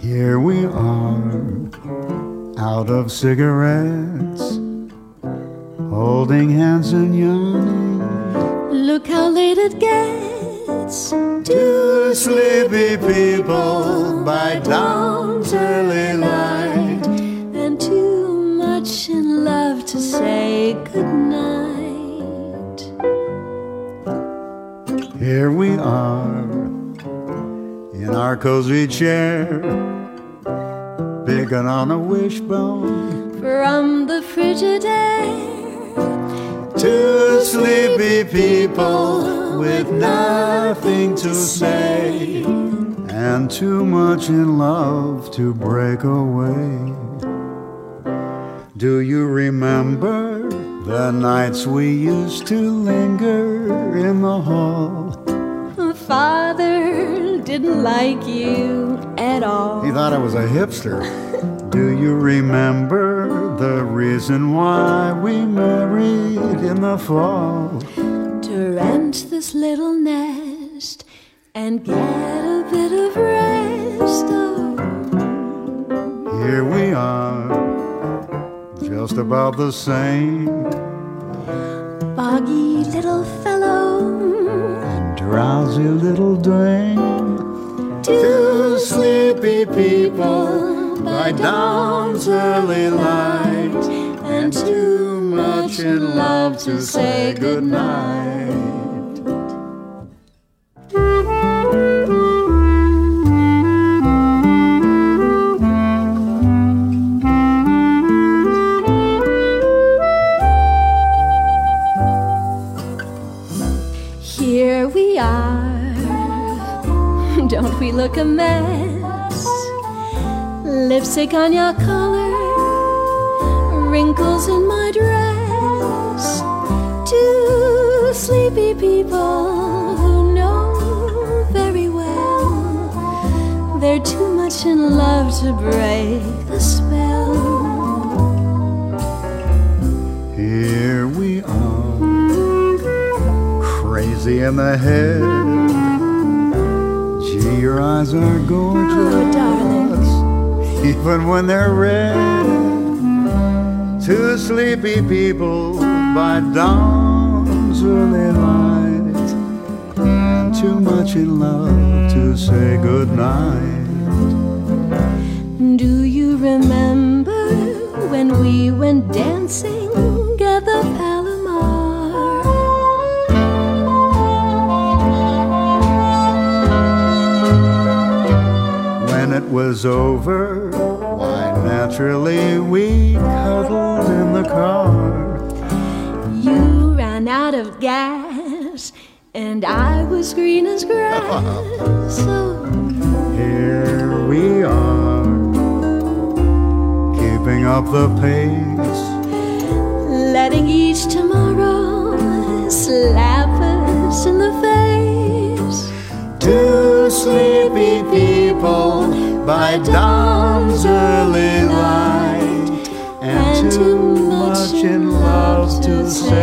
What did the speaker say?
Here we are, out of cigarettes, holding hands and yawning. Look how late it gets. Two sleepy people by dawn's early light. Say goodnight. Here we are, in our cozy chair, picking on a wishbone. From the frigid air. Two sleepy people with nothing to say, and too much in love to break away. Do you remember the nights we used to linger in the hall? Father didn't like you at all. He thought I was a hipster. Do you remember the reason why we married in the fall? To rent this little nest and get a bit of rest. About the same, boggy little fellow. and drowsy little dame. Two sleepy people by dawn's early light, and too much in love to say goodnight. Are. Don't we look a mess? Lipstick on your collar, wrinkles in my dress. Two sleepy people who know very well they're too much in love to break the spell. In the head. Gee, your eyes are gorgeous, Oh, even when they're red. Two sleepy people by dawn's early light, and too much in love to say goodnight. It was over, why naturally we cuddled in the car. You ran out of gas, and I was green as grass. So oh. Here we are, keeping up the pace. letting each tomorrow by dawn's early light, and too much in love to say.